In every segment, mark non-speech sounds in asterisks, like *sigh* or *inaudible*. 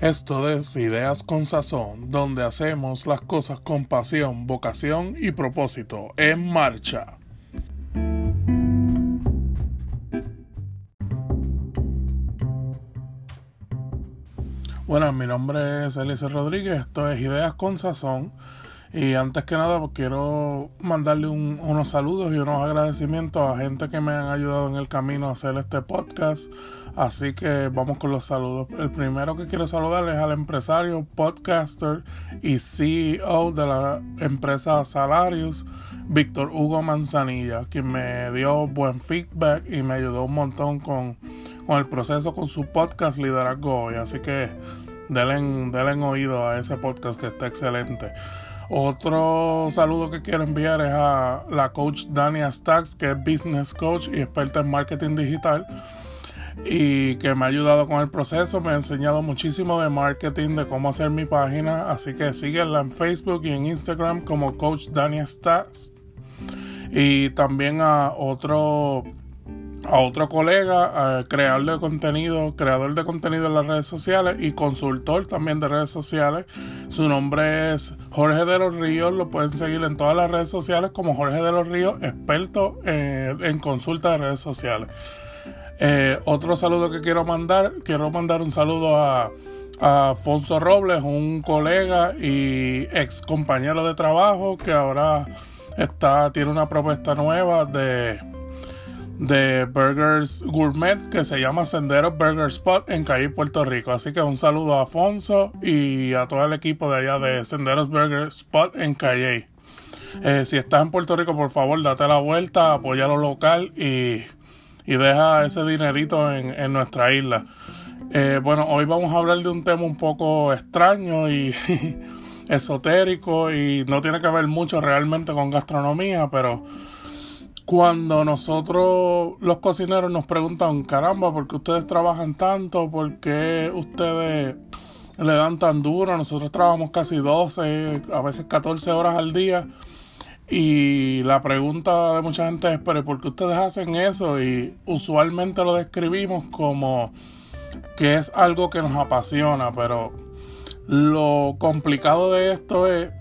Esto es Ideas con Sazón, donde hacemos las cosas con pasión, vocación y propósito. En marcha. Bueno, mi nombre es Elise Rodríguez, esto es Ideas con Sazón. Y antes que nada, pues quiero mandarle unos saludos y unos agradecimientos a gente que me han ayudado en el camino a hacer este podcast. Así que vamos con los saludos. El primero que quiero saludar es al empresario, podcaster y CEO de la empresa Salarius, Víctor Hugo Manzanilla, quien me dio buen feedback y me ayudó un montón con, con el proceso con su podcast Liderazgo Hoy. Así que denle, denle oído a ese podcast que está excelente. Otro saludo que quiero enviar es a la coach Dania Stacks, que es business coach y experta en marketing digital y que me ha ayudado con el proceso, me ha enseñado muchísimo de marketing, de cómo hacer mi página, así que síguela en Facebook y en Instagram como coach Dania Stacks. Y también a otro a otro colega, creador de contenido, creador de contenido en las redes sociales y consultor también de redes sociales. Su nombre es Jorge de los Ríos, lo pueden seguir en todas las redes sociales como Jorge de los Ríos, experto en consulta de redes sociales. Eh, otro saludo que quiero mandar, quiero mandar un saludo a, a Afonso Robles, un colega y ex compañero de trabajo que ahora está, tiene una propuesta nueva de de Burgers Gourmet que se llama Sendero Burger Spot en Calle, Puerto Rico. Así que un saludo a Afonso y a todo el equipo de allá de Senderos Burger Spot en Calle. Eh, si estás en Puerto Rico, por favor, date la vuelta, apoya lo local y, y deja ese dinerito en, en nuestra isla. Eh, bueno, hoy vamos a hablar de un tema un poco extraño y *laughs* esotérico y no tiene que ver mucho realmente con gastronomía, pero cuando nosotros los cocineros nos preguntan, caramba, ¿por qué ustedes trabajan tanto? ¿Por qué ustedes le dan tan duro? Nosotros trabajamos casi 12, a veces 14 horas al día. Y la pregunta de mucha gente es, pero ¿por qué ustedes hacen eso? Y usualmente lo describimos como que es algo que nos apasiona, pero lo complicado de esto es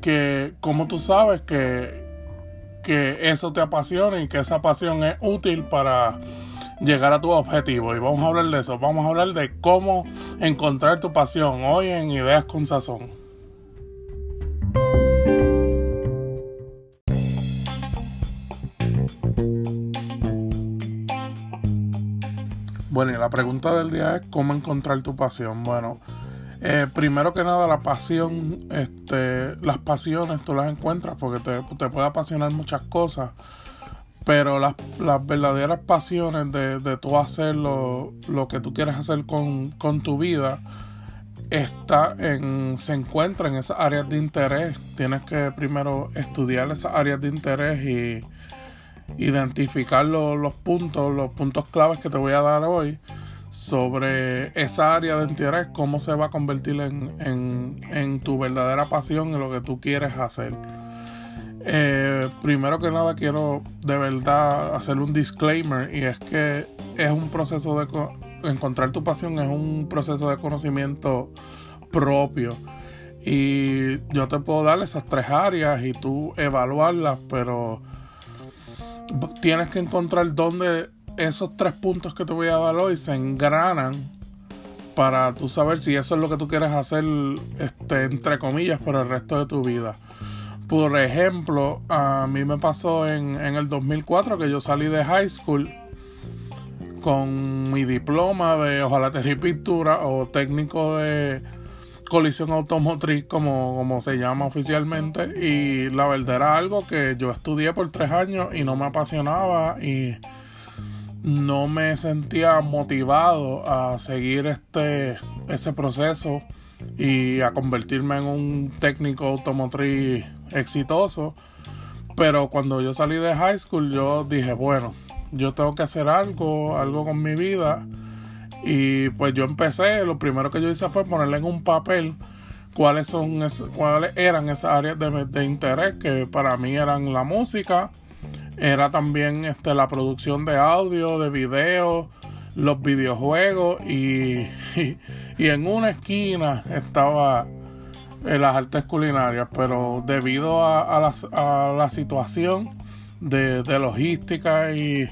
que, como tú sabes, que que eso te apasiona y que esa pasión es útil para llegar a tu objetivo. Y vamos a hablar de eso. Vamos a hablar de cómo encontrar tu pasión hoy en Ideas con Sazón. Bueno, y la pregunta del día es cómo encontrar tu pasión. Bueno, eh, primero que nada, la pasión, este, las pasiones tú las encuentras porque te, te puede apasionar muchas cosas, pero las, verdaderas pasiones de, de tú hacer lo, que tú quieres hacer con, con tu vida está en, se encuentra en esas áreas de interés. Tienes que primero estudiar esas áreas de interés y identificar los puntos, los puntos claves que te voy a dar hoy sobre esa área de interés, cómo se va a convertir en, tu verdadera pasión y lo que tú quieres hacer. Eh, primero que nada quiero de verdad hacer un disclaimer y es que es un proceso de encontrar tu pasión es un proceso de conocimiento propio y yo te puedo dar esas tres áreas y tú evaluarlas pero tienes que encontrar dónde esos tres puntos que te voy a dar hoy se engranan para tú saber si eso es lo que tú quieres hacer, este, entre comillas, por el resto de tu vida. Por ejemplo, a mí me pasó en, en el 2004 que yo salí de high school con mi diploma de hojalatería y pintura o técnico de colisión automotriz como, como se llama oficialmente y la verdad era algo que yo estudié por tres años y no me apasionaba y no me sentía motivado a seguir este ese proceso y a convertirme en un técnico automotriz exitoso. Pero cuando yo salí de high school, yo dije, bueno, yo tengo que hacer algo, algo con mi vida. Y pues yo empecé, lo primero que yo hice fue ponerle en un papel cuáles son cuáles eran esas áreas de, de interés que para mí eran la música, era también este, la producción de audio, de video, los videojuegos y, *laughs* y, en una esquina estaba eh, las artes culinarias, pero debido a, la, situación de, logística y,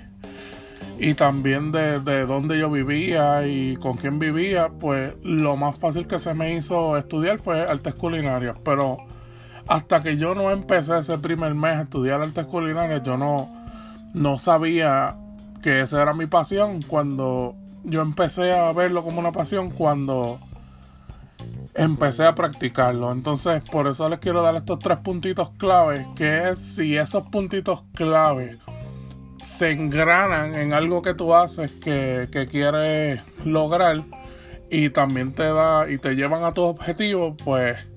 y también de, de dónde yo vivía y con quién vivía, pues lo más fácil que se me hizo estudiar fue artes culinarias, pero hasta que yo no empecé ese primer mes a estudiar artes culinarias, yo no, no sabía que esa era mi pasión cuando yo empecé a verlo como una pasión cuando empecé a practicarlo. Entonces, por eso les quiero dar estos tres puntitos claves, que es si esos puntitos claves se engranan en algo que tú haces que, que quieres lograr y también te da y te llevan a tu objetivo, pues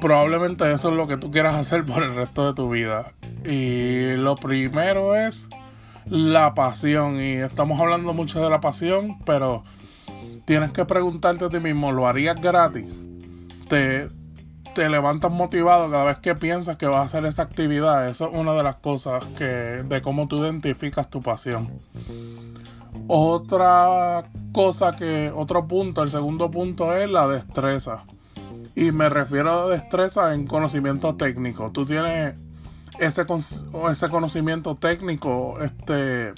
probablemente eso es lo que tú quieras hacer por el resto de tu vida. Y lo primero es la pasión. Y estamos hablando mucho de la pasión, pero tienes que preguntarte a ti mismo, ¿lo harías gratis? ¿Te, te levantas motivado cada vez que piensas que vas a hacer esa actividad? Eso es una de las cosas que, de cómo tú identificas tu pasión. Otra cosa que, otro punto, el segundo punto es la destreza. Y me refiero a destreza en conocimiento técnico. Tú tienes ese, ese conocimiento técnico este,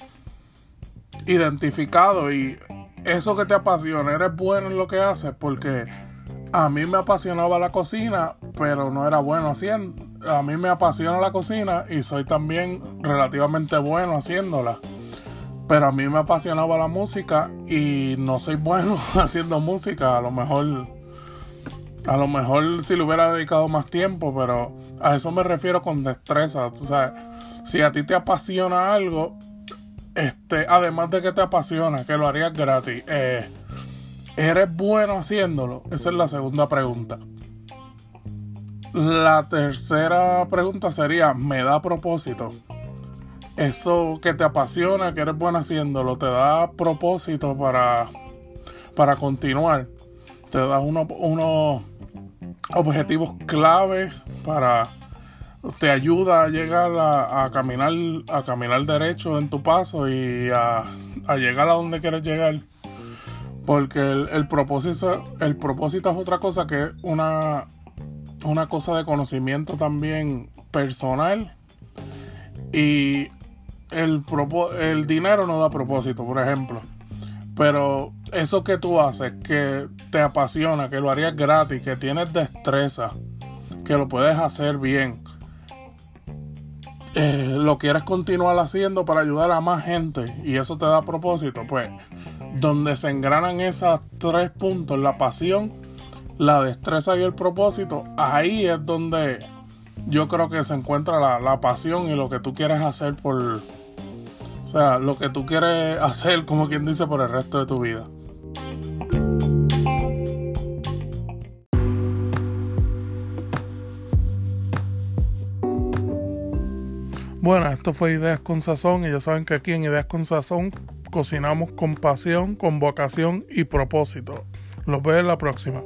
identificado y eso que te apasiona, eres bueno en lo que haces porque a mí me apasionaba la cocina, pero no era bueno haciendo. A mí me apasiona la cocina y soy también relativamente bueno haciéndola. Pero a mí me apasionaba la música y no soy *laughs* bueno haciendo música. A lo mejor a lo mejor si le hubiera dedicado más tiempo, pero a eso me refiero con destreza. O sea, si a ti te apasiona algo, este, además de que te apasiona, que lo harías gratis, eh, ¿eres bueno haciéndolo? Esa es la segunda pregunta. La tercera pregunta sería, ¿me da propósito? Eso que te apasiona, que eres bueno haciéndolo, te da propósito para, para continuar. Te da unos uno, objetivos clave para te ayuda a llegar a, caminar a caminar derecho en tu paso y a, llegar a donde quieres llegar. Porque el, propósito el propósito es otra cosa que una una cosa de conocimiento también personal. Y el, el dinero no da propósito por ejemplo. Pero eso que tú haces, que te apasiona, que lo harías gratis, que tienes destreza, que lo puedes hacer bien, eh, lo quieres continuar haciendo para ayudar a más gente y eso te da propósito, pues donde se engranan esos tres puntos, la pasión, la destreza y el propósito, ahí es donde yo creo que se encuentra la, la pasión y lo que tú quieres hacer por, o sea, lo que tú quieres *laughs* hacer, como quien dice, por el resto de tu vida. Bueno, esto fue Ideas con Sazón y ya saben que aquí en Ideas con Sazón cocinamos con pasión, con vocación y propósito. Los veo en la próxima.